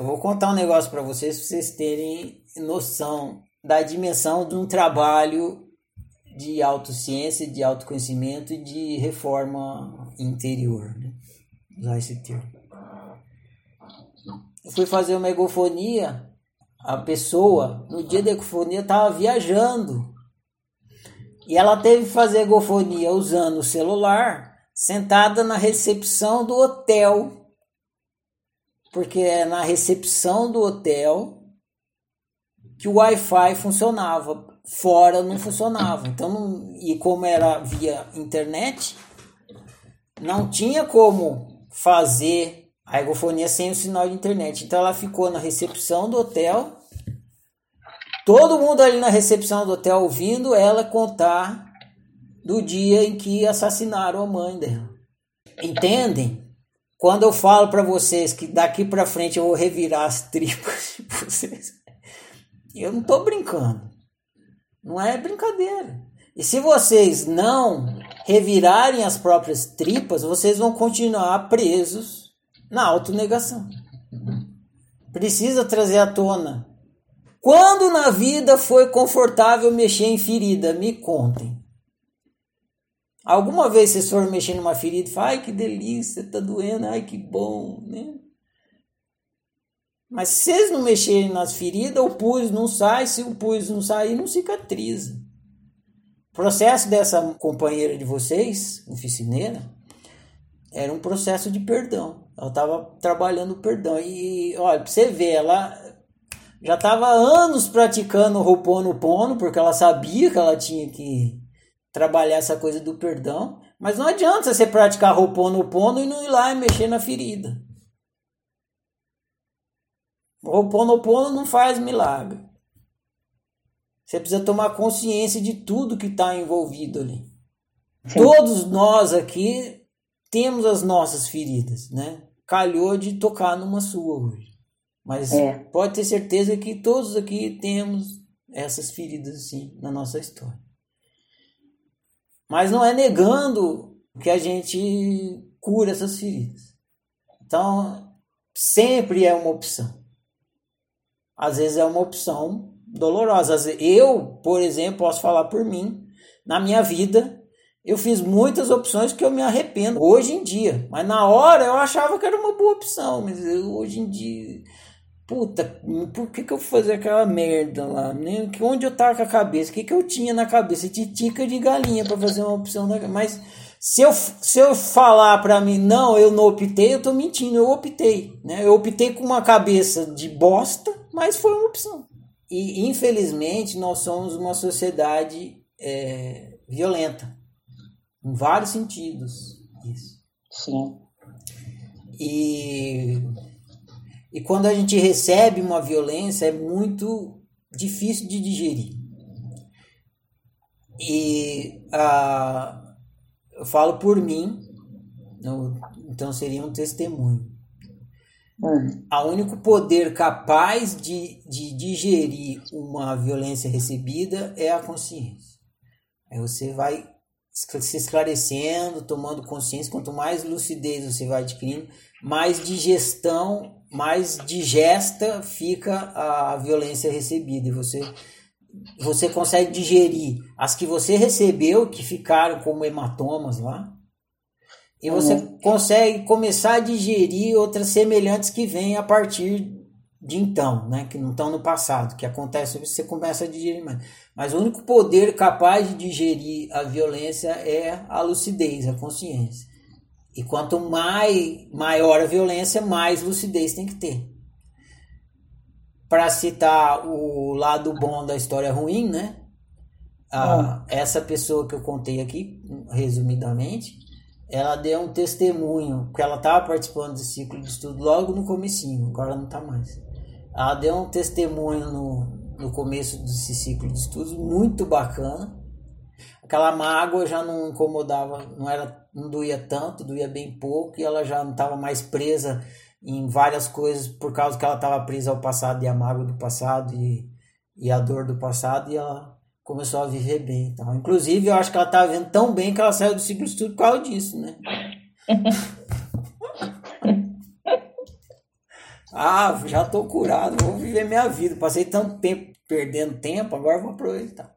Eu vou contar um negócio para vocês, para vocês terem noção da dimensão de um trabalho de autociência, de autoconhecimento e de reforma interior. Né? Usar esse termo. Eu fui fazer uma egofonia, a pessoa, no dia da egofonia, estava viajando. E ela teve que fazer egofonia usando o celular, sentada na recepção do hotel. Porque é na recepção do hotel que o Wi-Fi funcionava, fora não funcionava. Então, não, e como era via internet, não tinha como fazer a egofonia sem o sinal de internet. Então ela ficou na recepção do hotel, todo mundo ali na recepção do hotel ouvindo ela contar do dia em que assassinaram a mãe dela. Entendem? Quando eu falo para vocês que daqui para frente eu vou revirar as tripas de vocês. Eu não estou brincando. Não é brincadeira. E se vocês não revirarem as próprias tripas, vocês vão continuar presos na autonegação. Precisa trazer à tona. Quando na vida foi confortável mexer em ferida? Me contem. Alguma vez vocês foram mexer numa ferida e falaram, ai que delícia, tá doendo, ai que bom, né? Mas se vocês não mexerem nas feridas, o pus não sai. Se o pus não sair, não cicatriza. O processo dessa companheira de vocês, oficineira, era um processo de perdão. Ela estava trabalhando o perdão. E, olha, pra você ver, ela já estava anos praticando o Ho'oponopono, porque ela sabia que ela tinha que trabalhar essa coisa do perdão. Mas não adianta você praticar Ho'oponopono e não ir lá e mexer na ferida. O Ho'oponopono não faz milagre. Você precisa tomar consciência de tudo que está envolvido ali. Sim. Todos nós aqui temos as nossas feridas, né? Calhou de tocar numa sua hoje. Mas é. pode ter certeza que todos aqui temos essas feridas assim na nossa história. Mas não é negando que a gente cura essas feridas. Então, sempre é uma opção às vezes é uma opção dolorosa. Eu, por exemplo, posso falar por mim, na minha vida, eu fiz muitas opções que eu me arrependo hoje em dia. Mas na hora eu achava que era uma boa opção, mas eu, hoje em dia. Puta, por que, que eu fui fazer aquela merda lá? Nem, onde eu tava com a cabeça? O que, que eu tinha na cabeça? Titica de galinha para fazer uma opção. Da, mas se eu, se eu falar para mim, não, eu não optei, eu tô mentindo, eu optei. Né? Eu optei com uma cabeça de bosta, mas foi uma opção. E infelizmente nós somos uma sociedade é, violenta, em vários sentidos. Isso. Sim. E, e quando a gente recebe uma violência é muito difícil de digerir. E a eu falo por mim, então seria um testemunho. Hum. A único poder capaz de, de digerir uma violência recebida é a consciência. Aí você vai se esclarecendo, tomando consciência. Quanto mais lucidez você vai adquirindo, mais digestão, mais digesta fica a violência recebida. E você você consegue digerir as que você recebeu, que ficaram como hematomas lá, e você uhum. consegue começar a digerir outras semelhantes que vêm a partir de então, né? Que não estão no passado, que acontece, você começa a digerir mais. Mas o único poder capaz de digerir a violência é a lucidez, a consciência. E quanto mais maior a violência, mais lucidez tem que ter para citar o lado bom da história ruim, né? Ah, essa pessoa que eu contei aqui, resumidamente, ela deu um testemunho, que ela estava participando desse ciclo de estudo logo no comecinho, agora não está mais. Ela deu um testemunho no, no começo desse ciclo de estudos muito bacana. Aquela mágoa já não incomodava, não era, não doía tanto, doía bem pouco, e ela já não estava mais presa em várias coisas por causa que ela estava presa ao passado e a mágoa do passado e, e a dor do passado e ela começou a viver bem. Então, inclusive, eu acho que ela estava tá vendo tão bem que ela saiu do ciclo de estudo por causa disso, né? Ah, já tô curado, vou viver minha vida. Passei tanto tempo perdendo tempo, agora vou aproveitar.